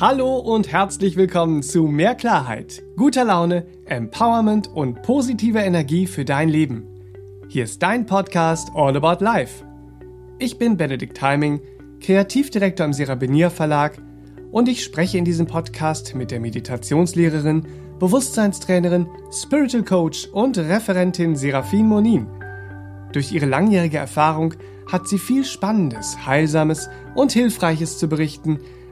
Hallo und herzlich willkommen zu Mehr Klarheit, guter Laune, Empowerment und positiver Energie für dein Leben. Hier ist dein Podcast All About Life. Ich bin Benedikt Heiming, Kreativdirektor im Serabinier Verlag und ich spreche in diesem Podcast mit der Meditationslehrerin, Bewusstseinstrainerin, Spiritual Coach und Referentin Serafin Monin. Durch ihre langjährige Erfahrung hat sie viel Spannendes, Heilsames und Hilfreiches zu berichten,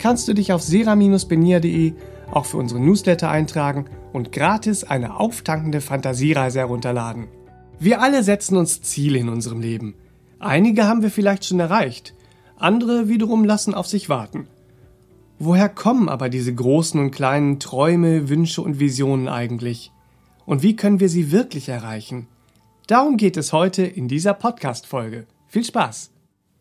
kannst du dich auf sera-benia.de auch für unsere Newsletter eintragen und gratis eine auftankende Fantasiereise herunterladen. Wir alle setzen uns Ziele in unserem Leben. Einige haben wir vielleicht schon erreicht, andere wiederum lassen auf sich warten. Woher kommen aber diese großen und kleinen Träume, Wünsche und Visionen eigentlich? Und wie können wir sie wirklich erreichen? Darum geht es heute in dieser Podcast-Folge. Viel Spaß!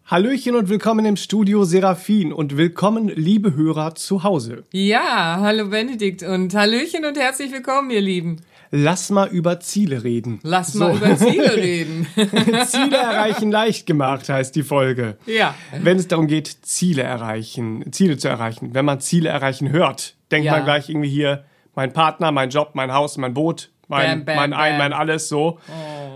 Hallöchen und willkommen im Studio Seraphin und willkommen, liebe Hörer zu Hause. Ja, hallo Benedikt und Hallöchen und herzlich willkommen, ihr Lieben. Lass mal über Ziele reden. Lass mal über Ziele reden. Ziele erreichen leicht gemacht heißt die Folge. Ja. Wenn es darum geht, Ziele erreichen, Ziele zu erreichen. Wenn man Ziele erreichen hört, denkt Ja. man gleich irgendwie hier, mein Partner, mein Job, mein Haus, mein Boot, mein, Bam, bam, mein Ein, mein Alles so.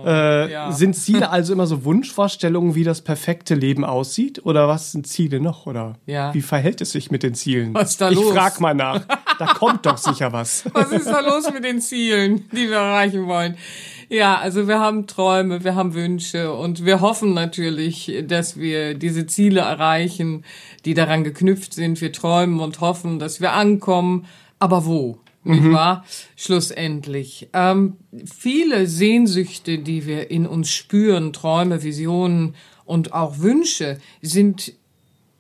äh, ja. Sind Ziele also immer so Wunschvorstellungen, wie das perfekte Leben aussieht? Oder was sind Ziele noch? Oder Ja. wie verhält es sich mit den Zielen? Was ist da ich los? frag mal nach. Da kommt doch sicher was. Was ist da los mit den Zielen, die wir erreichen wollen? Ja, also wir haben Träume, wir haben Wünsche und wir hoffen natürlich, dass wir diese Ziele erreichen, die daran geknüpft sind. Wir träumen und hoffen, dass wir ankommen. Aber wo? Nicht wahr? Schlussendlich. Ähm, viele Sehnsüchte, die wir in uns spüren, Träume, Visionen und auch Wünsche, sind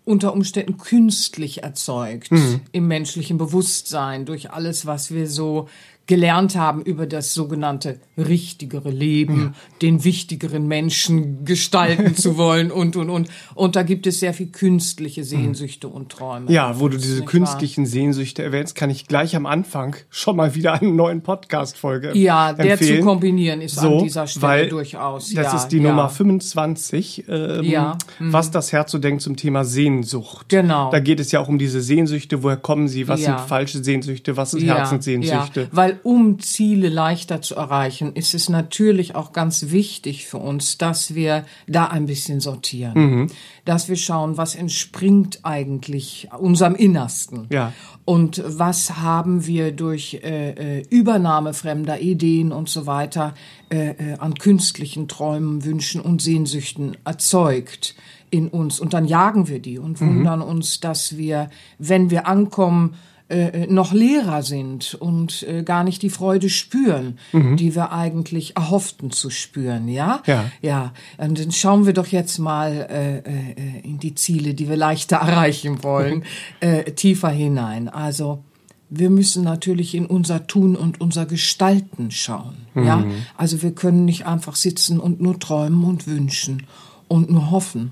unter Umständen künstlich erzeugt im menschlichen Bewusstsein durch alles, was wir so gelernt haben über das sogenannte richtigere Leben, den wichtigeren Menschen gestalten zu wollen und, und, und. Und da gibt es sehr viel künstliche Sehnsüchte und Träume. Ja, wo du diese künstlichen Sehnsüchte erwähnst, kann ich gleich am Anfang schon mal wieder einen neuen Podcast-Folge Ja, der zu empfehlen. kombinieren ist So, an dieser Stelle weil durchaus. Das ja, ist die ja. Nummer 25, ähm, Ja, mhm. was das Herz so denkt zum Thema Sehnsucht. Genau. Da geht es ja auch um diese Sehnsüchte, woher kommen sie, was Ja. sind falsche Sehnsüchte, was sind Ja, Herzenssehnsüchte. Weil um Ziele leichter zu erreichen, ist es natürlich auch ganz wichtig für uns, dass wir da ein bisschen sortieren. Mhm. Dass wir schauen, was entspringt eigentlich unserem Innersten. Ja. Und was haben wir durch äh, äh, Übernahme fremder Ideen und so weiter äh, äh, an künstlichen Träumen, Wünschen und Sehnsüchten erzeugt in uns. Und dann jagen wir die und wundern uns, dass wir, wenn wir ankommen, äh, noch leerer sind und äh, gar nicht die Freude spüren, die wir eigentlich erhofften zu spüren, ja? Ja. Ja, und dann schauen wir doch jetzt mal äh, äh, in die Ziele, die wir leichter erreichen wollen, äh, tiefer hinein. Also wir müssen natürlich in unser Tun und unser Gestalten schauen. Ja, also wir können nicht einfach sitzen und nur träumen und wünschen und nur hoffen.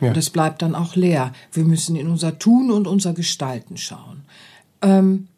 Ja. Und das bleibt dann auch leer. Wir müssen in unser Tun und unser Gestalten schauen. Ähm,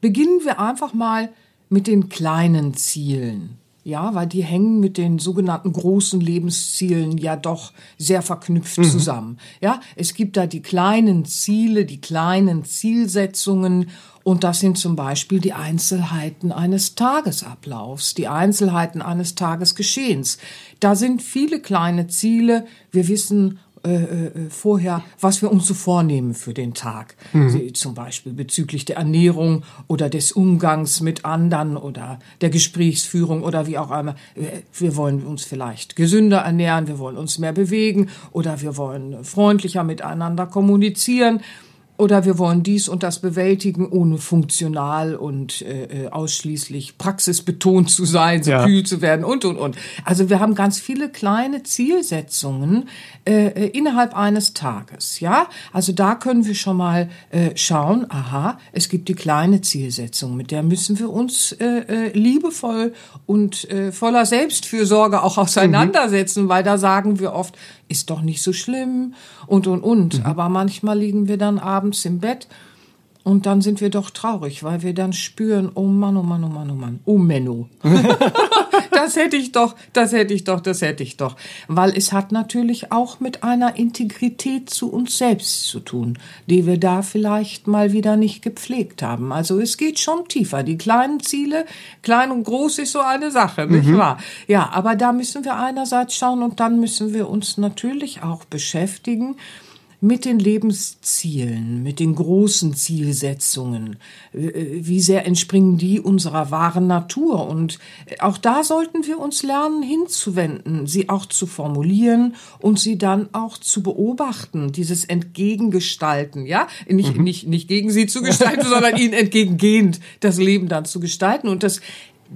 beginnen wir einfach mal mit den kleinen Zielen. Ja, weil die hängen mit den sogenannten großen Lebenszielen ja doch sehr verknüpft zusammen. Ja, es gibt da die kleinen Ziele, die kleinen Zielsetzungen und das sind zum Beispiel die Einzelheiten eines Tagesablaufs, die Einzelheiten eines Tagesgeschehens. Da sind viele kleine Ziele. Wir wissen äh, äh, vorher, was wir uns so vornehmen für den Tag. Sie, zum Beispiel bezüglich der Ernährung oder des Umgangs mit anderen oder der Gesprächsführung oder wie auch immer. Wir- Wir wollen uns vielleicht gesünder ernähren, wir wollen uns mehr bewegen oder wir wollen freundlicher miteinander kommunizieren. Oder wir wollen dies und das bewältigen, ohne funktional und äh, äh, ausschließlich praxisbetont zu sein, so Ja. kühl zu werden und, und, und. Also wir haben ganz viele kleine Zielsetzungen äh, äh, innerhalb eines Tages, ja. Also da können wir schon mal äh, schauen, aha, es gibt die kleine Zielsetzung, mit der müssen wir uns äh, äh, liebevoll und äh, voller Selbstfürsorge auch auseinandersetzen, weil da sagen wir oft, ist doch nicht so schlimm und, und, und. Aber manchmal liegen wir dann abends im Bett und dann sind wir doch traurig, weil wir dann spüren, oh Mann, oh Mann, oh Mann, oh Mann, oh Menno. das hätte ich doch, das hätte ich doch, das hätte ich doch. Weil es hat natürlich auch mit einer Integrität zu uns selbst zu tun, die wir da vielleicht mal wieder nicht gepflegt haben. Also es geht schon tiefer. Die kleinen Ziele, klein und groß ist so eine Sache, nicht wahr? Ja, aber da müssen wir einerseits schauen und dann müssen wir uns natürlich auch beschäftigen mit den Lebenszielen, mit den großen Zielsetzungen. Äh, Wie sehr entspringen die unserer wahren Natur? Und auch da sollten wir uns lernen hinzuwenden, sie auch zu formulieren und sie dann auch zu beobachten, dieses Entgegengestalten, ja? Nicht, nicht, nicht gegen sie zu gestalten, sondern ihnen entgegengehend das Leben dann zu gestalten. Und das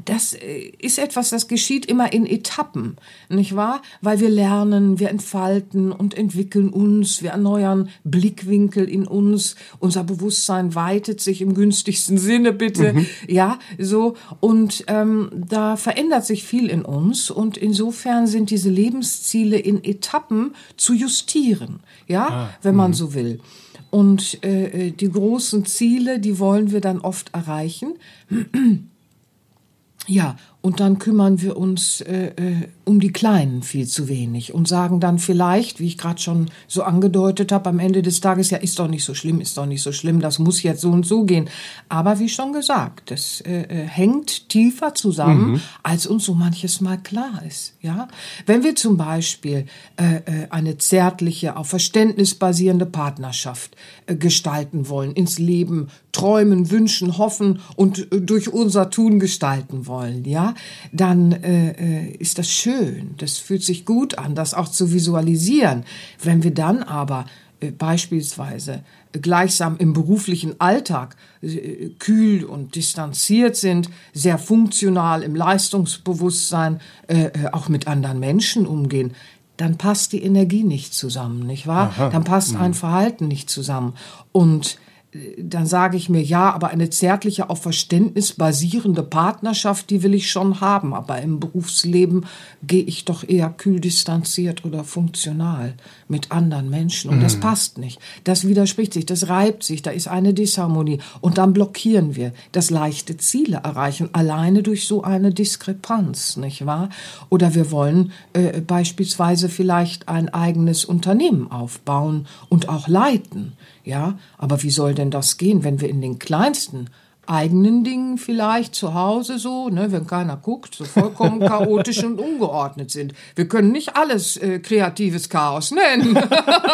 das äh, ist etwas, das geschieht immer in Etappen, nicht wahr? Weil wir lernen, wir entfalten und entwickeln uns, wir erneuern Blickwinkel in uns, unser Bewusstsein weitet sich im günstigsten Sinne, bitte, ja, so. Und ähm, da verändert sich viel in uns und insofern sind diese Lebensziele in Etappen zu justieren, ja, wenn man so will. Und äh, die großen Ziele, die wollen wir dann oft erreichen. Ja, und dann kümmern wir uns äh, äh, um die Kleinen viel zu wenig und sagen dann vielleicht, wie ich gerade schon so angedeutet habe, am Ende des Tages, ja, ist doch nicht so schlimm, ist doch nicht so schlimm, das muss jetzt so und so gehen. Aber wie schon gesagt, das äh, äh, hängt tiefer zusammen, als uns so manches Mal klar ist. Ja, wenn wir zum Beispiel äh, äh, eine zärtliche, auf Verständnis basierende Partnerschaft äh, gestalten wollen, ins Leben träumen, wünschen, hoffen und äh, durch unser Tun gestalten wollen, ja, dann ist das schön. Das fühlt sich gut an, das auch zu visualisieren. Wenn wir dann aber äh, beispielsweise gleichsam im beruflichen Alltag äh, kühl und distanziert sind, sehr funktional im Leistungsbewusstsein, äh, äh, auch mit anderen Menschen umgehen, dann passt die Energie nicht zusammen, nicht wahr? Dann passt ein Verhalten nicht zusammen. Und äh, dann sage ich mir, ja, aber eine zärtliche, auf Verständnis basierende Partnerschaft, die will ich schon haben. Aber im Berufsleben gehe ich doch eher kühl distanziert oder funktional mit anderen Menschen. Und das passt nicht. Das widerspricht sich, das reibt sich, da ist eine Disharmonie. Und dann blockieren wir das leichte Ziele erreichen, alleine durch so eine Diskrepanz, nicht wahr? Oder wir wollen äh, beispielsweise vielleicht ein eigenes Unternehmen aufbauen und auch leiten. Ja, aber wie soll denn das gehen, wenn wir in den kleinsten eigenen Dingen vielleicht zu Hause so, ne, wenn keiner guckt, so vollkommen chaotisch und ungeordnet sind. Wir können nicht alles äh, kreatives Chaos nennen.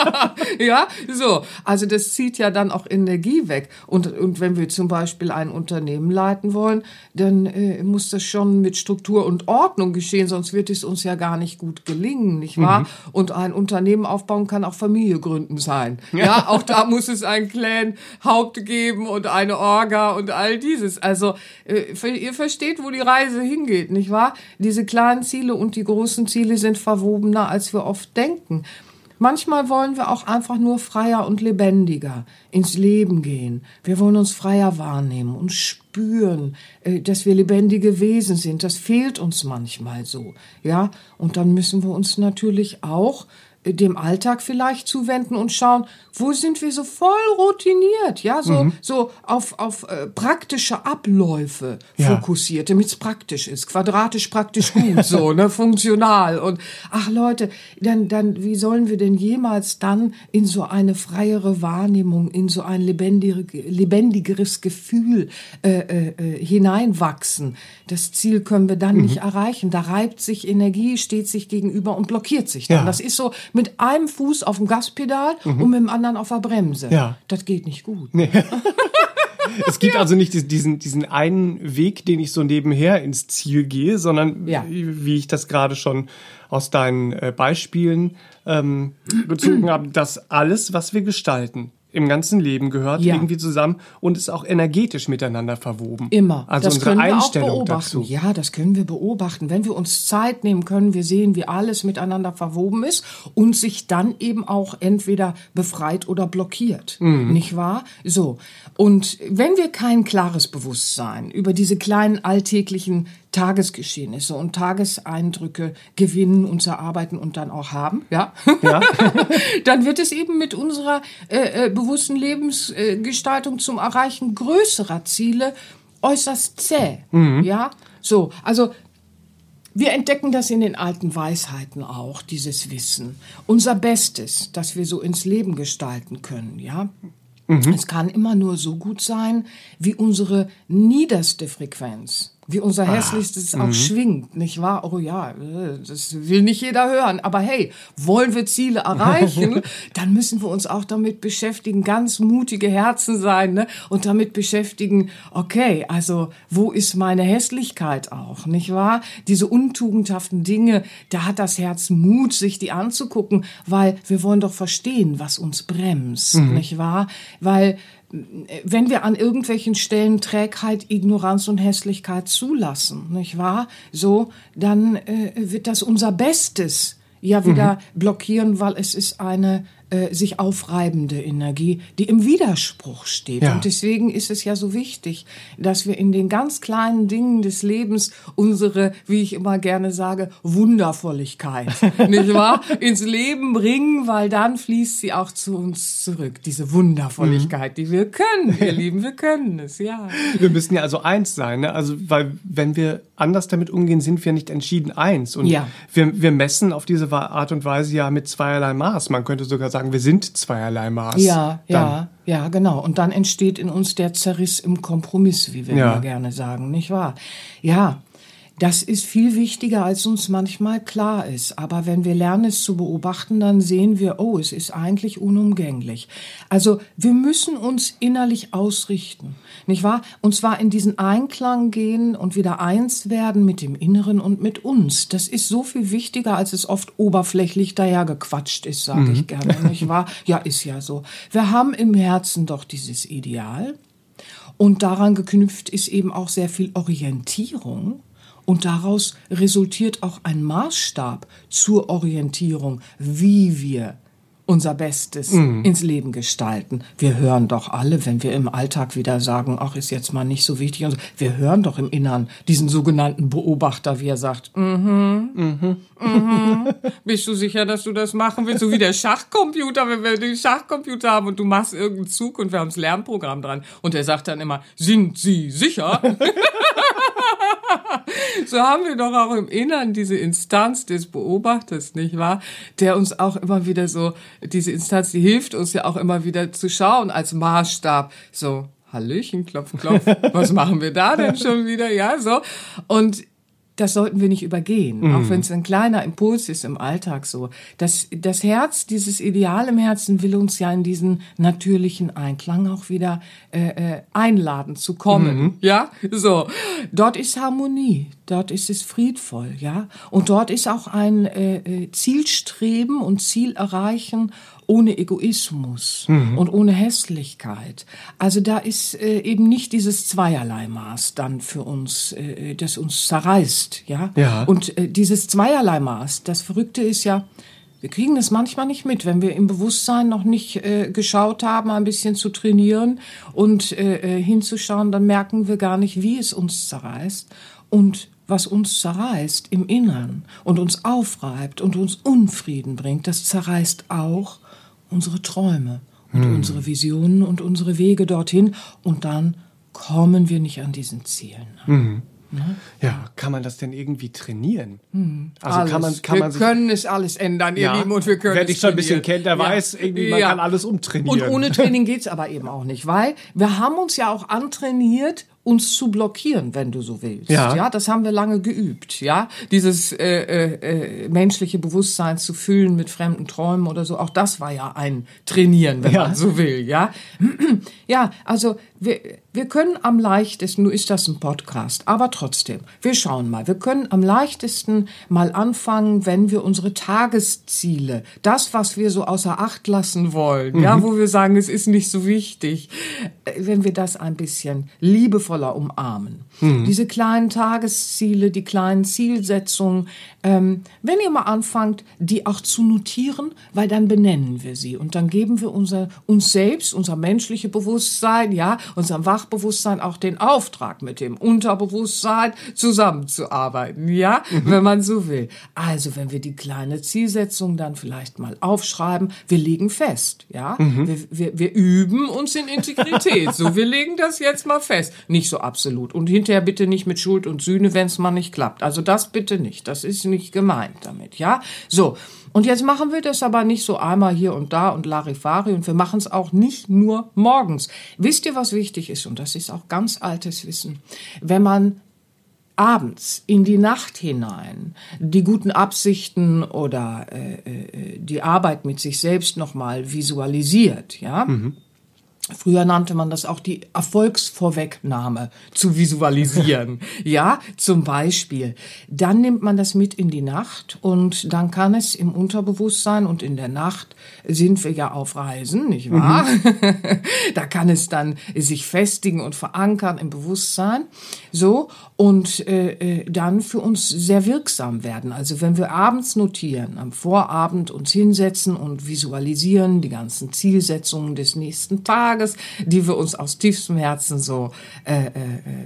ja, so. Also das zieht ja dann auch Energie weg. Und, und wenn wir zum Beispiel ein Unternehmen leiten wollen, dann äh, muss das schon mit Struktur und Ordnung geschehen, sonst wird es uns ja gar nicht gut gelingen, nicht wahr? Und ein Unternehmen aufbauen kann auch Familie gründen sein. Ja, auch da muss es ein Clan-Haupt geben und eine Orga und all dieses. Also äh, ihr versteht, wo die Reise hingeht, nicht wahr? Diese kleinen Ziele und die großen Ziele sind verwobener, als wir oft denken. Manchmal wollen wir auch einfach nur freier und lebendiger ins Leben gehen. Wir wollen uns freier wahrnehmen und spüren, äh, dass wir lebendige Wesen sind. Das fehlt uns manchmal so, ja. Und dann müssen wir uns natürlich auch dem Alltag vielleicht zuwenden und schauen, wo sind wir so voll routiniert, ja, so, so auf, auf äh, praktische Abläufe Ja. fokussiert, damit es praktisch ist, quadratisch praktisch gut, so, ne, funktional. Und ach Leute, dann, dann, wie sollen wir denn jemals dann in so eine freiere Wahrnehmung, in so ein lebendigere, lebendigeres Gefühl äh, äh, äh, hineinwachsen? Das Ziel können wir dann nicht erreichen. Da reibt sich Energie, steht sich gegenüber und blockiert sich dann. Ja. Das ist so mit einem Fuß auf dem Gaspedal und mit dem anderen auf der Bremse. Ja. Das geht nicht gut. Es gibt also nicht dies- diesen, diesen einen Weg, den ich so nebenher ins Ziel gehe, sondern Ja. wie, ich das gerade schon aus deinen äh, Beispielen ähm, gezogen habe, dass alles, was wir gestalten, im ganzen Leben gehört Ja. irgendwie zusammen und ist auch energetisch miteinander verwoben. Immer. Also das unsere können wir auch Einstellung beobachten. dazu. Ja, das können wir beobachten. Wenn wir uns Zeit nehmen, können wir sehen, wie alles miteinander verwoben ist und sich dann eben auch entweder befreit oder blockiert. Mhm. Nicht wahr? So. Und wenn wir kein klares Bewusstsein über diese kleinen alltäglichen Tagesgeschehnisse und Tageseindrücke gewinnen, uns erarbeiten und dann auch haben, ja, Ja. dann wird es eben mit unserer äh, äh, bewussten Lebensgestaltung zum Erreichen größerer Ziele äußerst zäh. Ja, so, also wir entdecken das in den alten Weisheiten auch, dieses Wissen. Unser Bestes, dass wir so ins Leben gestalten können, ja. Es kann immer nur so gut sein, wie unsere niederste Frequenz, wie unser hässlichstes auch schwingt, nicht wahr? Oh ja, das will nicht jeder hören. Aber hey, wollen wir Ziele erreichen, dann müssen wir uns auch damit beschäftigen, ganz mutige Herzen sein, ne? Und damit beschäftigen, okay, also wo ist meine Hässlichkeit auch, nicht wahr? Diese untugendhaften Dinge, da hat das Herz Mut, sich die anzugucken, weil wir wollen doch verstehen, was uns bremst, nicht wahr? Weil wenn wir an irgendwelchen Stellen Trägheit, Ignoranz und Hässlichkeit zulassen, nicht wahr? So, dann äh, wird das unser Bestes ja wieder blockieren, weil es ist eine äh, sich aufreibende Energie, die im Widerspruch steht. Ja. Und deswegen ist es ja so wichtig, dass wir in den ganz kleinen Dingen des Lebens unsere, wie ich immer gerne sage, Wundervolligkeit, nicht wahr, ins Leben bringen, weil dann fließt sie auch zu uns zurück. Diese Wundervolligkeit, die wir können, ihr Lieben, wir können es, ja. Wir müssen ja also eins sein, ne? Also, weil wenn wir anders damit umgehen, sind wir nicht entschieden eins. Und Ja. wir, wir messen auf diese Art und Weise ja mit zweierlei Maß. Man könnte sogar sagen, wir sind zweierlei Maß. Ja, Dann. ja, ja, genau. Und dann entsteht in uns der Zerriss im Kompromiss, wie wir Ja. immer gerne sagen, nicht wahr? Ja, das ist viel wichtiger, als uns manchmal klar ist. Aber wenn wir lernen, es zu beobachten, dann sehen wir, oh, es ist eigentlich unumgänglich. Also wir müssen uns innerlich ausrichten, nicht wahr? Und zwar in diesen Einklang gehen und wieder eins werden mit dem Inneren und mit uns. Das ist so viel wichtiger, als es oft oberflächlich dahergequatscht ist, sage ich gerne, nicht wahr? Ja, ist ja so. Wir haben im Herzen doch dieses Ideal. Und daran geknüpft ist eben auch sehr viel Orientierung. Und daraus resultiert auch ein Maßstab zur Orientierung, wie wir unser Bestes ins Leben gestalten. Wir hören doch alle, wenn wir im Alltag wieder sagen, ach, ist jetzt mal nicht so wichtig. Und so. Wir hören doch im Innern diesen sogenannten Beobachter, wie er sagt, mhm, mhm, mhm. Bist du sicher, dass du das machen willst? So wie der Schachcomputer, wenn wir den Schachcomputer haben und du machst irgendeinen Zug und wir haben das Lernprogramm dran. Und er sagt dann immer, sind Sie sicher? so haben wir doch auch im Innern diese Instanz des Beobachters, nicht wahr? Der uns auch immer wieder so, diese Instanz, die hilft uns ja auch immer wieder zu schauen als Maßstab. So, Hallöchen, klopf, klopf, was machen wir da denn schon wieder? Ja, so. Und das sollten wir nicht übergehen, auch wenn es ein kleiner Impuls ist im Alltag so. Das, das Herz, dieses Ideal im Herzen will uns ja in diesen natürlichen Einklang auch wieder äh, äh, einladen zu kommen. Ja, so. Dort ist Harmonie, dort ist es friedvoll, ja. Und dort ist auch ein äh, äh, Zielstreben und Ziel erreichen ohne Egoismus und ohne Hässlichkeit. Also da ist äh, eben nicht dieses zweierlei Maß dann für uns, äh, das uns zerreißt, ja. Ja. Und äh, dieses zweierlei Maß, das Verrückte ist ja, wir kriegen das manchmal nicht mit, wenn wir im Bewusstsein noch nicht äh, geschaut haben, ein bisschen zu trainieren und äh, äh, hinzuschauen, dann merken wir gar nicht, wie es uns zerreißt und was uns zerreißt im Innern und uns aufreibt und uns Unfrieden bringt, das zerreißt auch unsere Träume und unsere Visionen und unsere Wege dorthin und dann kommen wir nicht an diesen Zielen. Ja, kann man das denn irgendwie trainieren? Also Hm. Alles. kann man, kann wir man können es alles ändern, ihr Ja. Lieben, und wir können Wer es dich schon ein bisschen kennt, der weiß, irgendwie, man kann alles umtrainieren. Und ohne Training geht's aber eben auch nicht, weil wir haben uns ja auch antrainiert, uns zu blockieren, wenn du so willst. Ja. ja das haben wir lange geübt. Ja, dieses äh, äh, äh, menschliche Bewusstsein zu füllen mit fremden Träumen oder so. Auch das war ja ein Trainieren, wenn Ja. man so will. Ja, ja. Also wir, wir können am leichtesten, nur ist das ein Podcast, aber trotzdem, wir schauen mal, wir können am leichtesten mal anfangen, wenn wir unsere Tagesziele, das, was wir so außer Acht lassen wollen, mhm. ja, wo wir sagen, es ist nicht so wichtig, äh, wenn wir das ein bisschen liebevoller umarmen. Mhm. Diese kleinen Tagesziele, die kleinen Zielsetzungen, ähm, wenn ihr mal anfangt, die auch zu notieren, weil dann benennen wir sie und dann geben wir unser, uns selbst, unser menschliche Bewusstsein, ja, unserem Wachbewusstsein auch den Auftrag, mit dem Unterbewusstsein zusammenzuarbeiten, ja, mhm. wenn man so will. Also, wenn wir die kleine Zielsetzung dann vielleicht mal aufschreiben, wir legen fest, ja, mhm. wir, wir, wir üben uns in Integrität, so, wir legen das jetzt mal fest. Nicht so absolut. Und hinterher bitte nicht mit Schuld und Sühne, wenn es mal nicht klappt. Also das bitte nicht. Das ist nicht gemeint damit, ja? So. Und jetzt machen wir das aber nicht so einmal hier und da und Larifari und wir machen es auch nicht nur morgens. Wisst ihr, was wichtig ist? Und das ist auch ganz altes Wissen. Wenn man abends in die Nacht hinein die guten Absichten oder äh, äh, die Arbeit mit sich selbst nochmal visualisiert, ja, mhm. Früher nannte man das auch die Erfolgsvorwegnahme zu visualisieren. ja, zum Beispiel. Dann nimmt man das mit in die Nacht und dann kann es im Unterbewusstsein und in der Nacht sind wir ja auf Reisen, nicht wahr? Mhm. da kann es dann sich festigen und verankern im Bewusstsein. So. Und äh, äh, dann für uns sehr wirksam werden. Also wenn wir abends notieren, am Vorabend uns hinsetzen und visualisieren die ganzen Zielsetzungen des nächsten Tages, Tages, die wir uns aus tiefstem Herzen so äh, äh,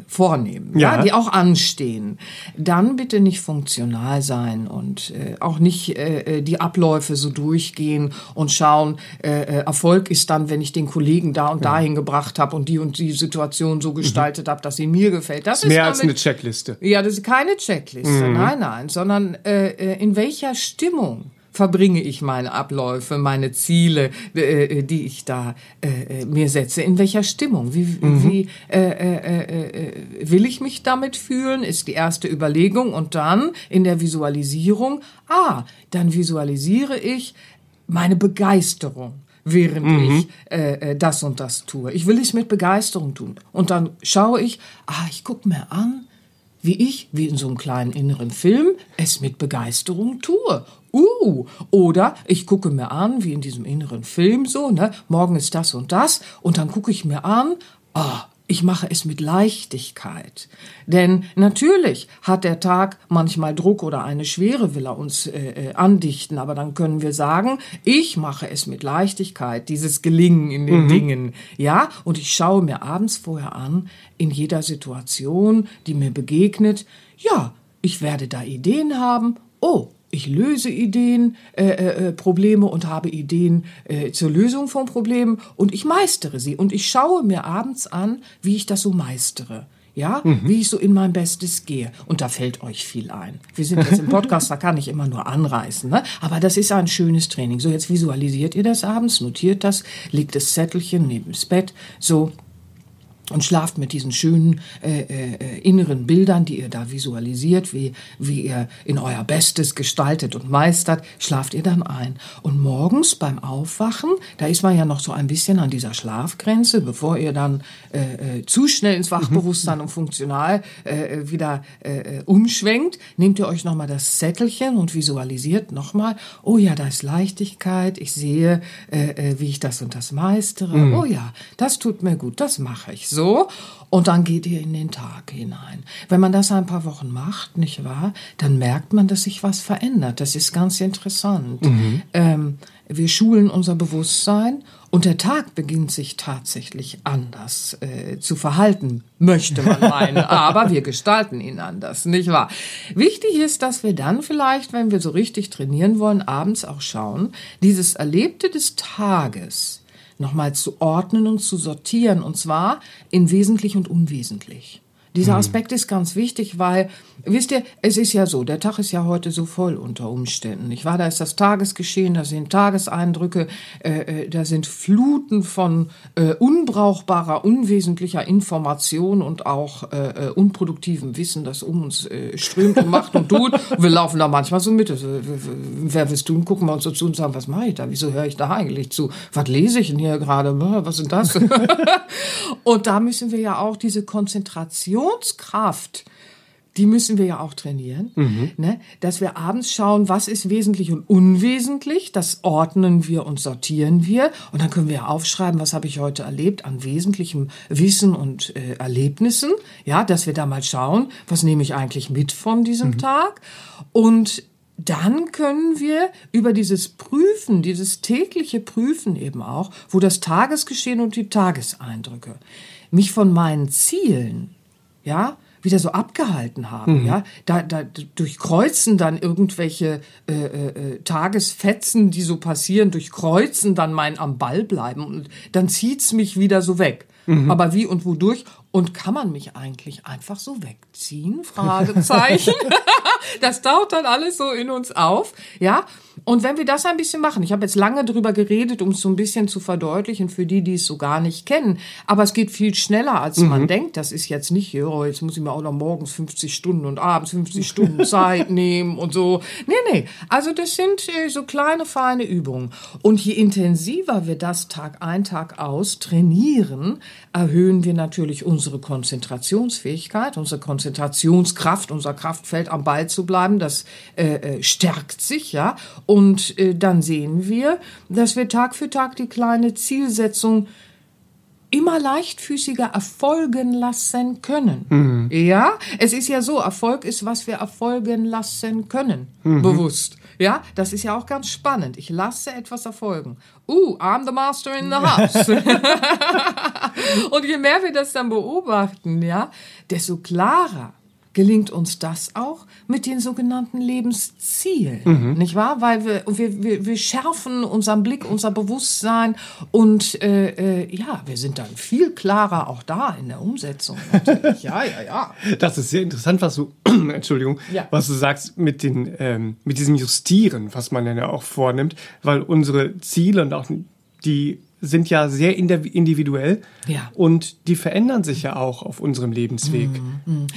vornehmen, ja. ja. die auch anstehen. Dann bitte nicht funktional sein und äh, auch nicht äh, äh die Abläufe so durchgehen und schauen, äh, äh, Erfolg ist dann, wenn ich den Kollegen da und ja. dahin gebracht habe und die und die Situation so gestaltet mhm. habe, dass sie mir gefällt. Das, das ist mehr damit, als eine Checkliste. Ja, das ist keine Checkliste, mhm. nein, nein, sondern äh, äh in welcher Stimmung verbringe ich meine Abläufe, meine Ziele, äh, äh, die ich da äh, äh, mir setze? In welcher Stimmung? Wie, mhm. wie äh, äh, will ich mich damit fühlen? Ist die erste Überlegung und dann in der Visualisierung, ah, dann visualisiere ich meine Begeisterung während mhm. ich äh, das und das tue. Ich will es mit Begeisterung tun. Und dann schaue ich, ah, ich gucke mir an, wie ich, wie in so einem kleinen inneren Film, es mit Begeisterung tue. Uh, oder ich gucke mir an, wie in diesem inneren Film so, ne, morgen ist das und das, und dann gucke ich mir an, ah, ich mache es mit Leichtigkeit. Denn natürlich hat der Tag manchmal Druck oder eine Schwere will er uns äh, äh, andichten, aber dann können wir sagen, ich mache es mit Leichtigkeit, dieses Gelingen in den mhm. Dingen, ja, und ich schaue mir abends vorher an, in jeder Situation, die mir begegnet, ja, ich werde da Ideen haben, oh, ich löse Ideen, äh, äh, äh, Probleme und habe Ideen äh, zur Lösung von Problemen und ich meistere sie und ich schaue mir abends an, wie ich das so meistere. Ja, mhm. wie ich so in mein Bestes gehe. Und da fällt euch viel ein. Wir sind jetzt im Podcast, da kann ich immer nur anreißen. Ne? Aber das ist ein schönes Training. So, jetzt visualisiert ihr das abends, notiert das, legt das Zettelchen neben das Bett. So, und schlaft mit diesen schönen äh, äh, inneren Bildern, die ihr da visualisiert, wie, wie ihr in euer Bestes gestaltet und meistert, schlaft ihr dann ein. Und morgens beim Aufwachen, da ist man ja noch so ein bisschen an dieser Schlafgrenze, bevor ihr dann äh, äh, zu schnell ins Wachbewusstsein mhm. und funktional äh, wieder äh, umschwenkt, nehmt ihr euch nochmal das Zettelchen und visualisiert nochmal, oh ja, da ist Leichtigkeit, ich sehe, äh, äh, wie ich das und das meistere, mhm. oh ja, das tut mir gut, das mache ich so so. Und dann geht ihr in den Tag hinein. Wenn man das ein paar Wochen macht, nicht wahr, dann merkt man, dass sich was verändert. Das ist ganz interessant. Mhm. Ähm, wir schulen unser Bewusstsein und der Tag beginnt sich tatsächlich anders äh, zu verhalten, möchte man meinen. Aber wir gestalten ihn anders, nicht wahr? Wichtig ist, dass wir dann vielleicht, wenn wir so richtig trainieren wollen, abends auch schauen, dieses Erlebte des Tages, nochmal zu ordnen und zu sortieren, und zwar in wesentlich und unwesentlich. Dieser Aspekt ist ganz wichtig, weil, wisst ihr, es ist ja so, der Tag ist ja heute so voll unter Umständen. Nicht wahr? Da ist das Tagesgeschehen, da sind Tageseindrücke, äh, äh, da sind Fluten von äh, unbrauchbarer, unwesentlicher Information und auch äh, äh, unproduktivem Wissen, das um uns äh, strömt und macht und tut. Und wir laufen da manchmal so mit. Wer willst du? Und gucken wir uns so zu und sagen, was mache ich da? Wieso höre ich da eigentlich zu? Was lese ich denn hier gerade? Was ist das? und da müssen wir ja auch diese Konzentration Konzentrationskraft, die müssen wir ja auch trainieren, Mhm. ne? dass wir abends schauen, was ist wesentlich und unwesentlich, das ordnen wir und sortieren wir und dann können wir ja aufschreiben, was habe ich heute erlebt an wesentlichem Wissen und äh, Erlebnissen, ja, dass wir da mal schauen, was nehme ich eigentlich mit von diesem Tag und dann können wir über dieses Prüfen, dieses tägliche Prüfen eben auch, wo das Tagesgeschehen und die Tageseindrücke mich von meinen Zielen, ja, wieder so abgehalten haben, ja, da, da durchkreuzen dann irgendwelche äh, äh, Tagesfetzen, die so passieren, durchkreuzen dann mein am Ball bleiben und dann zieht's mich wieder so weg. Aber wie und wodurch? Und kann man mich eigentlich einfach so wegziehen? Fragezeichen. das taucht dann alles so in uns auf, ja. Und wenn wir das ein bisschen machen, ich habe jetzt lange drüber geredet, um es so ein bisschen zu verdeutlichen für die, die es so gar nicht kennen, aber es geht viel schneller, als man denkt. Das ist jetzt nicht, oh, jetzt muss ich mir auch noch morgens 50 Stunden und abends 50 Stunden Zeit nehmen und so. Nee, nee. Also das sind äh, so kleine, feine Übungen. Und je intensiver wir das Tag ein, Tag aus trainieren, erhöhen wir natürlich unsere Konzentrationsfähigkeit, unsere Konzentrationskraft, unser Kraftfeld am Ball zu bleiben. Das äh, äh, stärkt sich, ja. Und äh, dann sehen wir, dass wir Tag für Tag die kleine Zielsetzung immer leichtfüßiger erfolgen lassen können. Ja, es ist ja so, Erfolg ist, was wir erfolgen lassen können, bewusst. Ja, das ist ja auch ganz spannend. Ich lasse etwas erfolgen. Uh, I'm the master in the house. Und je mehr wir das dann beobachten, ja, desto klarer gelingt uns das auch mit den sogenannten Lebenszielen, nicht wahr? Weil wir, wir, wir, wir schärfen unseren Blick, unser Bewusstsein und äh, äh, ja, wir sind dann viel klarer auch da in der Umsetzung. Ja, ja, ja. Das ist sehr interessant, was du, Entschuldigung, Ja. was du sagst mit den, ähm, mit diesem Justieren, was man dann ja auch vornimmt, weil unsere Ziele und auch die sind ja sehr indiv- individuell Ja. und die verändern sich ja auch auf unserem Lebensweg.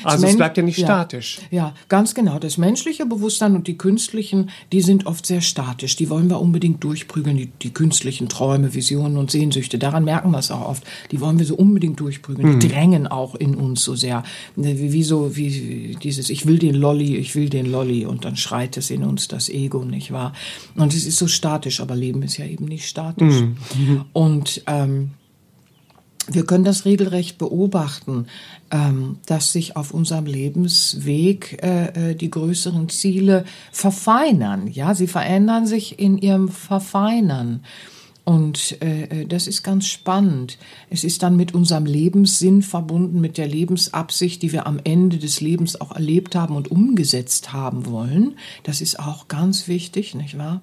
Also es bleibt ja nicht ja. statisch. Ja, ganz genau. Das menschliche Bewusstsein und die künstlichen, die sind oft sehr statisch. Die wollen wir unbedingt durchprügeln, die, die künstlichen Träume, Visionen und Sehnsüchte. Daran merken wir es auch oft. Die wollen wir so unbedingt durchprügeln. Die drängen auch in uns so sehr. Wie, wie so, wie dieses, ich will den Lolli, ich will den Lolli. Und dann schreit es in uns das Ego, nicht wahr? Und es ist so statisch, aber Leben ist ja eben nicht statisch. Und, ähm, wir können das regelrecht beobachten, ähm, dass sich auf unserem Lebensweg äh, äh, die größeren Ziele verfeinern. Ja, sie verändern sich in ihrem Verfeinern. Und äh, äh, das ist ganz spannend. Es ist dann mit unserem Lebenssinn verbunden, mit der Lebensabsicht, die wir am Ende des Lebens auch erlebt haben und umgesetzt haben wollen. Das ist auch ganz wichtig, nicht wahr?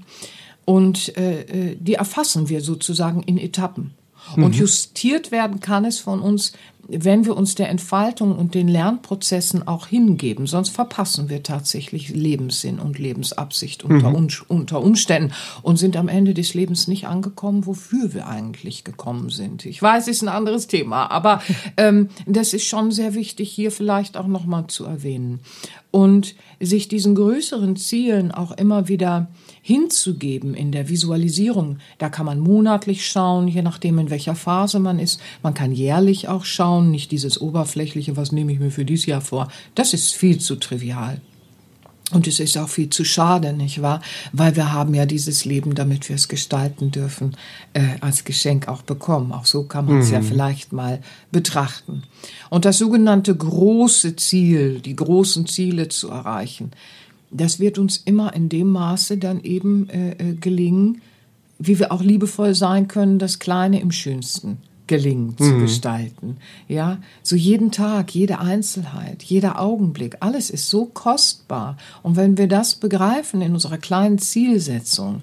Und äh, äh, die erfassen wir sozusagen in Etappen. Und justiert werden kann es von uns, wenn wir uns der Entfaltung und den Lernprozessen auch hingeben. Sonst verpassen wir tatsächlich Lebenssinn und Lebensabsicht unter, Un unter Umständen und sind am Ende des Lebens nicht angekommen, wofür wir eigentlich gekommen sind. Ich weiß, es ist ein anderes Thema, aber ähm, das ist schon sehr wichtig, hier vielleicht auch nochmal zu erwähnen. Und sich diesen größeren Zielen auch immer wieder hinzugeben in der Visualisierung. Da kann man monatlich schauen, je nachdem, in welcher Phase man ist. Man kann jährlich auch schauen, nicht dieses oberflächliche, was nehme ich mir für dieses Jahr vor. Das ist viel zu trivial. Und es ist auch viel zu schade, nicht wahr? Weil wir haben ja dieses Leben, damit wir es gestalten dürfen, äh, als Geschenk auch bekommen. Auch so kann man es ja vielleicht mal betrachten. Und das sogenannte große Ziel, die großen Ziele zu erreichen, das wird uns immer in dem Maße dann eben äh, äh, gelingen, wie wir auch liebevoll sein können, das Kleine im Schönsten gelingen zu gestalten. Ja, so jeden Tag, jede Einzelheit, jeder Augenblick, alles ist so kostbar. Und wenn wir das begreifen in unserer kleinen Zielsetzung,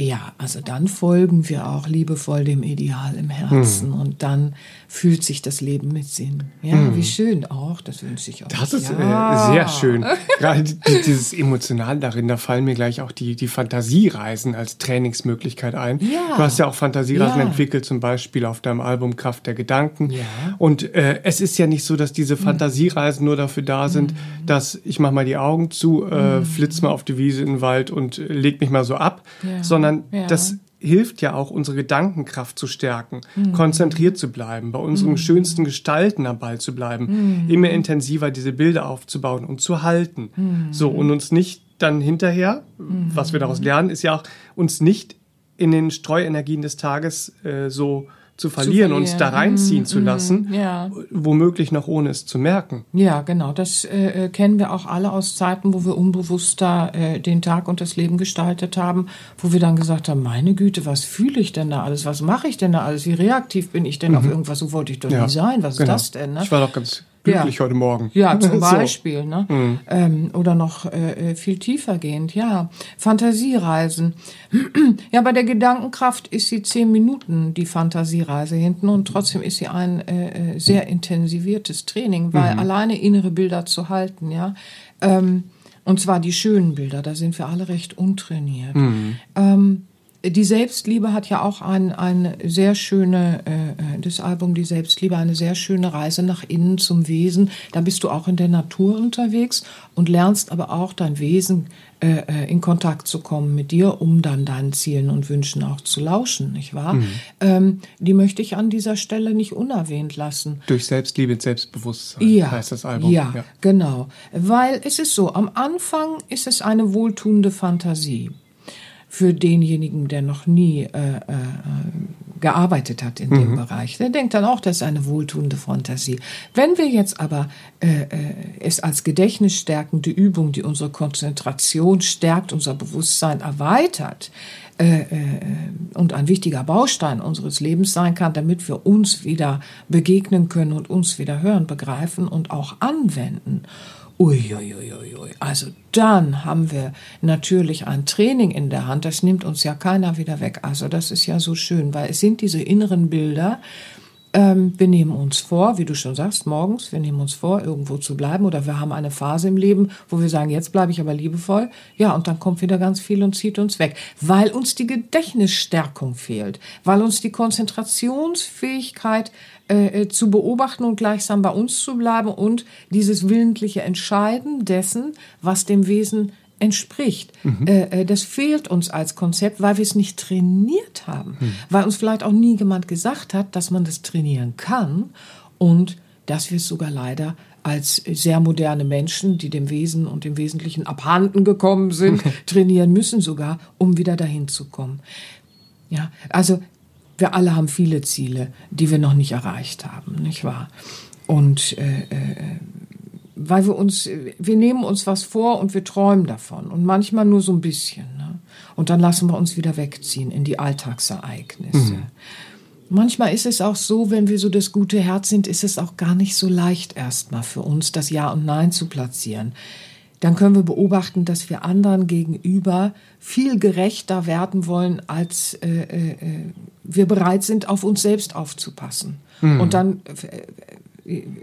ja, also dann folgen wir auch liebevoll dem Ideal im Herzen Hm. und dann fühlt sich das Leben mit Sinn. Ja, wie schön auch, das wünsche ich auch. Das ist ja. äh, sehr schön. Gerade die- dieses Emotional darin, da fallen mir gleich auch die, die Fantasiereisen als Trainingsmöglichkeit ein. Ja. Du hast ja auch Fantasiereisen Ja. entwickelt, zum Beispiel auf deinem Album Kraft der Gedanken. Ja. Und äh, es ist ja nicht so, dass diese Fantasiereisen nur dafür da sind, dass ich mach mal die Augen zu, äh, flitz mal auf die Wiese in den Wald und leg mich mal so ab, Ja. Sondern Ja. das hilft ja auch, unsere Gedankenkraft zu stärken, Mhm. konzentriert zu bleiben, bei unseren schönsten Gestalten am Ball zu bleiben, Mhm. immer intensiver diese Bilder aufzubauen und zu halten. Mhm. So, und uns nicht dann hinterher, was wir daraus lernen, ist ja auch, uns nicht in den Streuenergien des Tages äh, so zu verlieren, uns da verlieren. reinziehen zu lassen, ja. womöglich noch ohne es zu merken. Ja, genau. Das äh, äh, kennen wir auch alle aus Zeiten, wo wir unbewusster äh, den Tag und das Leben gestaltet haben, wo wir dann gesagt haben, meine Güte, was fühle ich denn da alles? Was mache ich denn da alles? Wie reaktiv bin ich denn auf irgendwas? So wollte ich doch nie sein. Was genau. ist das denn? Ne? Ich war doch ganz glücklich heute Morgen. Ja, zum So. Beispiel. Ne? Ähm, oder noch äh, äh, viel tiefer gehend, ja. Fantasiereisen. ja, bei der Gedankenkraft ist sie zehn Minuten, die Fantasiereise hinten. Und trotzdem ist sie ein äh, äh, sehr intensiviertes Training, weil alleine innere Bilder zu halten, ja. Ähm, und zwar die schönen Bilder, da sind wir alle recht untrainiert. Ähm, die Selbstliebe hat ja auch ein, eine sehr schöne, äh, äh, das Album Die Selbstliebe, eine sehr schöne Reise nach innen zum Wesen. Da bist du auch in der Natur unterwegs und lernst aber auch dein Wesen äh, äh, in Kontakt zu kommen mit dir, um dann deinen Zielen und Wünschen auch zu lauschen, nicht wahr? Ähm, die möchte ich an dieser Stelle nicht unerwähnt lassen. Durch Selbstliebe und Selbstbewusstsein Ja, heißt das Album. Ja, genau. Weil es ist so, am Anfang ist es eine wohltuende Fantasie für denjenigen, der noch nie äh, äh, gearbeitet hat in dem Bereich. Der denkt dann auch, das ist eine wohltuende Fantasie. Wenn wir jetzt aber äh, äh, es als gedächtnisstärkende Übung, die unsere Konzentration stärkt, unser Bewusstsein erweitert, äh, äh, und ein wichtiger Baustein unseres Lebens sein kann, damit wir uns wieder begegnen können und uns wieder hören, begreifen und auch anwenden. Uiuiuiui. Also dann haben wir natürlich ein Training in der Hand. Das nimmt uns ja keiner wieder weg. Also das ist ja so schön, weil es sind diese inneren Bilder. Ähm, wir nehmen uns vor, wie du schon sagst, morgens, wir nehmen uns vor, irgendwo zu bleiben oder wir haben eine Phase im Leben, wo wir sagen, jetzt bleibe ich aber liebevoll. Ja, und dann kommt wieder ganz viel und zieht uns weg, weil uns die Gedächtnisstärkung fehlt, weil uns die Konzentrationsfähigkeit äh, äh, zu beobachten und gleichsam bei uns zu bleiben und dieses willentliche Entscheiden dessen, was dem Wesen entspricht. Äh, äh, das fehlt uns als Konzept, weil wir es nicht trainiert haben, weil uns vielleicht auch nie jemand gesagt hat, dass man das trainieren kann und dass wir es sogar leider als sehr moderne Menschen, die dem Wesen und dem Wesentlichen abhanden gekommen sind, trainieren müssen sogar, um wieder dahin zu kommen. Ja, also wir alle haben viele Ziele, die wir noch nicht erreicht haben, nicht wahr? Und äh, äh, weil wir uns, wir nehmen uns was vor und wir träumen davon und manchmal nur so ein bisschen. Ne? Und dann lassen wir uns wieder wegziehen in die Alltagsereignisse. Manchmal ist es auch so, wenn wir so das gute Herz sind, ist es auch gar nicht so leicht erstmal für uns, das Ja und Nein zu platzieren. Dann können wir beobachten, dass wir anderen gegenüber viel gerechter werden wollen, als äh, äh, wir bereit sind, auf uns selbst aufzupassen. Und dann äh,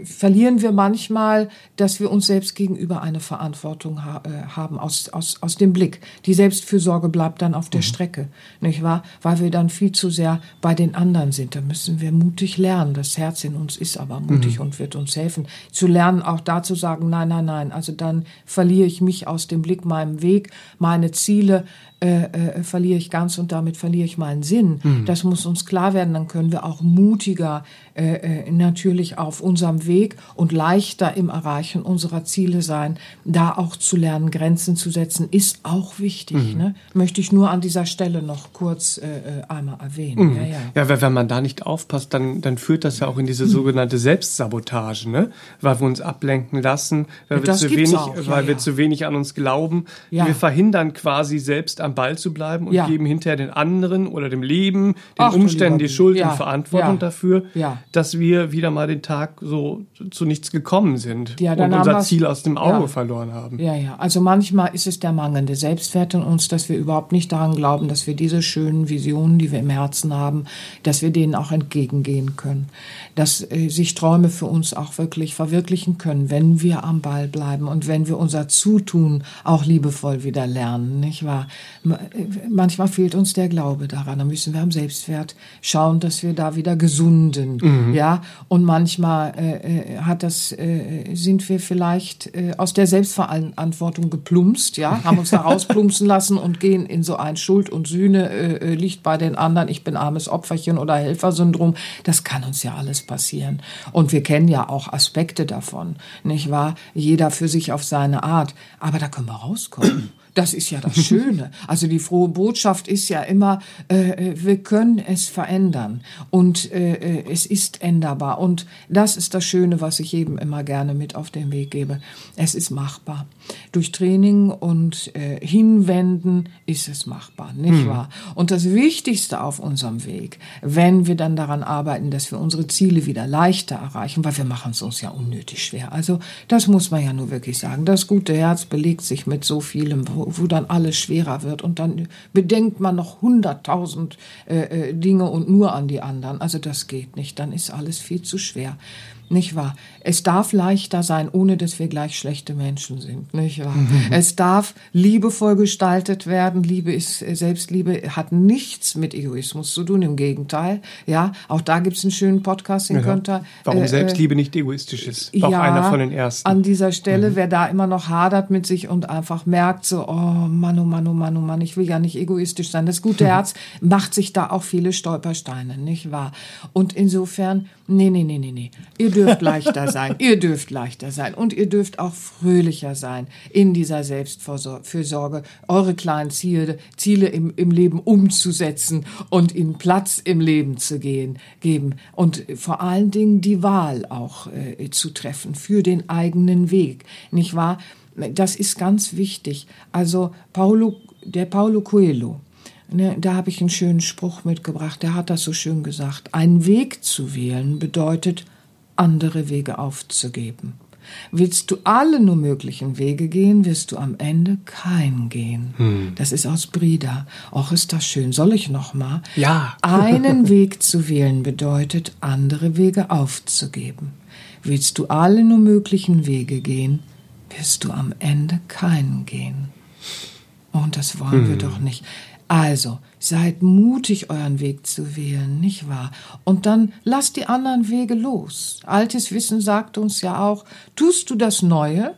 verlieren wir manchmal, dass wir uns selbst gegenüber eine Verantwortung ha äh, haben aus, aus, aus dem Blick. Die Selbstfürsorge bleibt dann auf der Strecke, nicht wahr? Weil wir dann viel zu sehr bei den anderen sind. Da müssen wir mutig lernen. Das Herz in uns ist aber mutig und wird uns helfen. Zu lernen, auch da zu sagen, nein, nein, nein. Also dann verliere ich mich aus dem Blick, meinem Weg, meine Ziele, äh, äh, verliere ich ganz und damit verliere ich meinen Sinn. Das muss uns klar werden, dann können wir auch mutiger äh, äh, natürlich auf unserem Weg und leichter im Erreichen unserer Ziele sein. Da auch zu lernen, Grenzen zu setzen, ist auch wichtig. Ne? Möchte ich nur an dieser Stelle noch kurz äh, äh, einmal erwähnen. Ja, ja. Ja, weil wenn man da nicht aufpasst, dann, dann führt das ja auch in diese sogenannte Selbstsabotage, ne? Weil wir uns ablenken lassen, weil, wir zu, wenig, auch, ja, weil wir ja. zu wenig an uns glauben. Ja. Wir verhindern quasi selbst am Ball zu bleiben und Ja. geben hinterher den anderen oder dem Leben, den Ach, Umständen die Schuld Ja, und Verantwortung ja, dafür, dass wir wieder mal den Tag so zu nichts gekommen sind und unser Ziel aus dem Auge verloren haben. Ja, ja. Also manchmal ist es der mangelnde Selbstwert in uns, dass wir überhaupt nicht daran glauben, dass wir diese schönen Visionen, die wir im Herzen haben, dass wir denen auch entgegengehen können. Dass äh, sich Träume für uns auch wirklich verwirklichen können, wenn wir am Ball bleiben und wenn wir unser Zutun auch liebevoll wieder lernen, nicht wahr? Äh, Manchmal fehlt uns der Glaube daran. Da müssen wir am Selbstwert schauen, dass wir da wieder gesunden, ja. Und manchmal äh, äh, hat das, äh, sind wir vielleicht äh, aus der Selbstverantwortung geplumpst, ja, haben uns da rausplumpsen lassen und gehen in so ein Schuld und Sühne äh, äh, liegt bei den anderen. Ich bin armes Opferchen oder Helfersyndrom. Das kann uns ja alles passieren. Und wir kennen ja auch Aspekte davon, nicht wahr? Jeder für sich auf seine Art. Aber da können wir rauskommen. Das ist ja das Schöne. Also die frohe Botschaft ist ja immer, äh, äh, wir können es verändern und äh, äh, es ist änderbar. Und das ist das Schöne, was ich jedem immer gerne mit auf den Weg gebe. Es ist machbar. Durch Training und äh, Hinwenden ist es machbar, nicht wahr? Und das Wichtigste auf unserem Weg, wenn wir dann daran arbeiten, dass wir unsere Ziele wieder leichter erreichen, weil wir machen es uns ja unnötig schwer. Also das muss man ja nur wirklich sagen. Das gute Herz belegt sich mit so vielem, wo, dann alles schwerer wird und dann bedenkt man noch hunderttausend äh, äh, Dinge und nur an die anderen. Also das geht nicht. Dann ist alles viel zu schwer. Nicht wahr? Es darf leichter sein, ohne dass wir gleich schlechte Menschen sind. Nicht wahr? Es darf liebevoll gestaltet werden. Liebe ist, äh, Selbstliebe hat nichts mit Egoismus zu tun. Im Gegenteil. Ja, auch da gibt's einen schönen Podcast, den könnt ihr. Warum äh, äh, Selbstliebe nicht egoistisch ist. War auch einer von den ersten. an dieser Stelle, wer da immer noch hadert mit sich und einfach merkt so, oh Mann, oh Mann, oh Mann, oh Mann, ich will ja nicht egoistisch sein. Das gute Herz macht sich da auch viele Stolpersteine, nicht wahr? Und insofern, nee, nee, nee, nee, nee. Ihr dürft leichter sein. Ihr dürft leichter sein. Und ihr dürft auch fröhlicher sein in dieser Selbstfürsorge, eure kleinen Ziele, Ziele im, im Leben umzusetzen und ihnen Platz im Leben zu gehen, geben. Und vor allen Dingen die Wahl auch äh, zu treffen für den eigenen Weg. Nicht wahr? Das ist ganz wichtig. Also Paulo, der Paulo Coelho, Ne, da habe ich einen schönen Spruch mitgebracht, der hat das so schön gesagt. Einen Weg zu wählen bedeutet, andere Wege aufzugeben. Willst du alle nur möglichen Wege gehen, wirst du am Ende keinen gehen. Das ist aus Brida. Och, ist das schön. Soll ich noch mal? Ja. Einen Weg zu wählen bedeutet, andere Wege aufzugeben. Willst du alle nur möglichen Wege gehen, wirst du am Ende keinen gehen. Und das wollen wir doch nicht. Also, seid mutig, euren Weg zu wählen, nicht wahr? Und dann lasst die anderen Wege los. Altes Wissen sagt uns ja auch, tust du das Neue,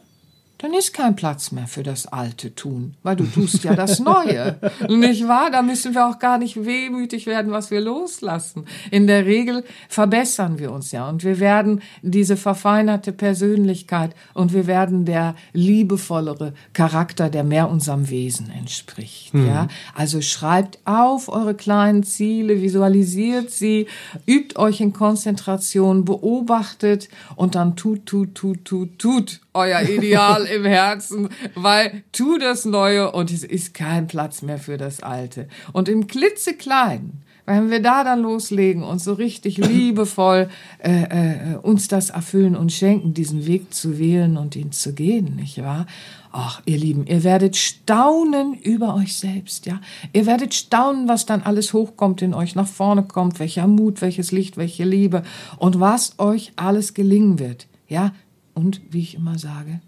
dann ist kein Platz mehr für das alte Tun, weil du tust ja das Neue. nicht wahr? Da müssen wir auch gar nicht wehmütig werden, was wir loslassen. In der Regel verbessern wir uns ja und wir werden diese verfeinerte Persönlichkeit und wir werden der liebevollere Charakter, der mehr unserem Wesen entspricht. Ja? Also schreibt auf eure kleinen Ziele, visualisiert sie, übt euch in Konzentration, beobachtet und dann tut, tut, tut, tut, tut euer Ideal im Herzen, weil tu das Neue und es ist kein Platz mehr für das Alte. Und im klitzekleinen, wenn wir da dann loslegen und so richtig liebevoll äh, äh, uns das erfüllen und schenken, diesen Weg zu wählen und ihn zu gehen, nicht wahr? Ach, ihr Lieben, ihr werdet staunen über euch selbst, ja. Ihr werdet staunen, was dann alles hochkommt in euch, nach vorne kommt, welcher Mut, welches Licht, welche Liebe und was euch alles gelingen wird, ja. Und wie ich immer sage,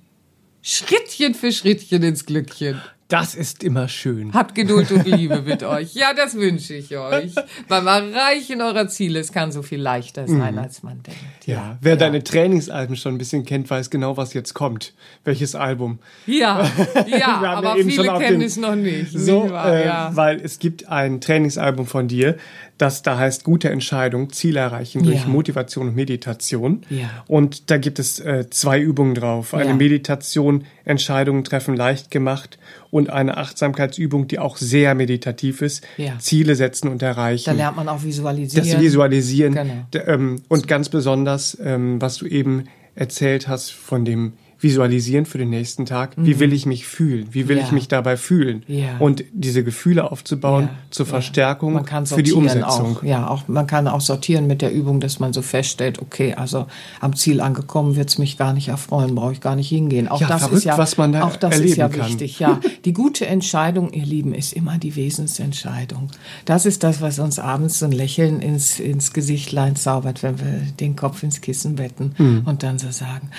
Schrittchen für Schrittchen ins Glückchen. Das ist immer schön. Habt Geduld und Liebe mit euch. Ja, das wünsche ich euch. Beim Erreichen eurer Ziele, es kann so viel leichter sein, als man denkt. Ja, wer deine Trainingsalben schon ein bisschen kennt, weiß genau, was jetzt kommt. Welches Album. Ja, ja, aber viele kennen es noch nicht. So, nicht wahr? äh, ja. weil es gibt ein Trainingsalbum von dir, das da heißt Gute Entscheidung, Ziel erreichen durch Ja. Motivation und Meditation. Ja. Und da gibt es äh, zwei Übungen drauf. Eine Ja. Meditation, Entscheidungen treffen leicht gemacht und eine Achtsamkeitsübung, die auch sehr meditativ ist. Ziele setzen und erreichen. da lernt man auch visualisieren. Das Visualisieren. Genau. Ähm, und ganz besonders, ähm, was du eben erzählt hast von dem visualisieren für den nächsten Tag. Wie will ich mich fühlen? Wie will Mhm. Ja. ich mich dabei fühlen? Ja. Und diese Gefühle aufzubauen Ja, zur. Verstärkung für die Umsetzung. Auch, ja, auch man kann auch sortieren mit der Übung, dass man so feststellt, okay, also am Ziel angekommen wird's mich gar nicht erfreuen, brauche ich gar nicht hingehen. Auch das verrückt, ist ja, was man da auch das ist erleben ja kann. wichtig. Ja, die gute Entscheidung, ihr Lieben, ist immer die Wesensentscheidung. Das ist das, was uns abends so ein Lächeln ins ins Gesichtlein zaubert, wenn wir den Kopf ins Kissen betten Hm. und dann so sagen.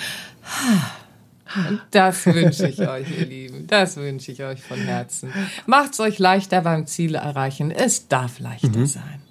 Und Das wünsche ich euch, ihr Lieben. Das wünsche ich euch von Herzen. Macht's euch leichter beim Ziele erreichen. Es darf leichter Mhm. sein.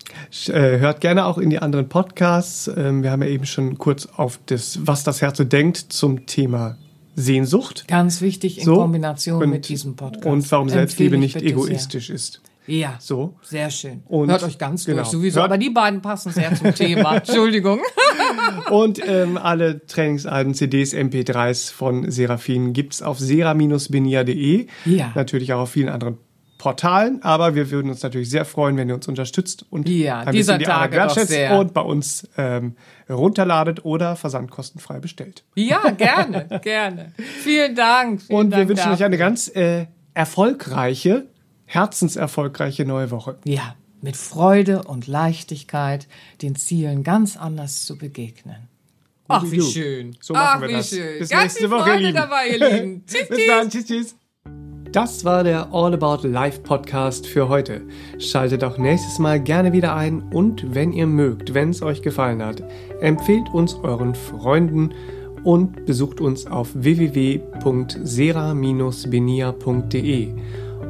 Äh, Hört gerne auch in die anderen Podcasts. Ähm, Wir haben ja eben schon kurz auf das, was das Herz so denkt, zum Thema Sehnsucht. Ganz wichtig in So. Kombination und, mit diesem Podcast. Und warum Selbstliebe Empfehle ich nicht egoistisch ist. Ja, So. sehr schön. Und- Hört euch ganz genau. durch sowieso. Hört- Aber die beiden passen sehr zum Thema. Entschuldigung. Und ähm, alle Trainingsalben, CDs, MP3s von Seraphin gibt's auf sera-benia.de. Ja. Natürlich auch auf vielen anderen Portalen. Aber wir würden uns natürlich sehr freuen, wenn ihr uns unterstützt und Ja, ein dieser die Tage wertschätzt und bei uns ähm, runterladet oder versandkostenfrei bestellt. Ja, gerne, gerne. Vielen Dank. Vielen Und wir Dank wünschen euch dafür. eine ganz äh, erfolgreiche, herzenserfolgreiche neue Woche. Ja, mit Freude und Leichtigkeit den Zielen ganz anders zu begegnen. Ach, wie schön. So machen Ach, wir wie das. schön. Bis ganz nächste viel Woche, Freude ihr Lieben. dabei, ihr Lieben. Tschüss, Bis tschüss. dann. Tschüss, tschüss. Das war der All About Life Podcast für heute. Schaltet auch nächstes Mal gerne wieder ein und wenn ihr mögt, wenn es euch gefallen hat, empfehlt uns euren Freunden und besucht uns auf www.sera-benia.de.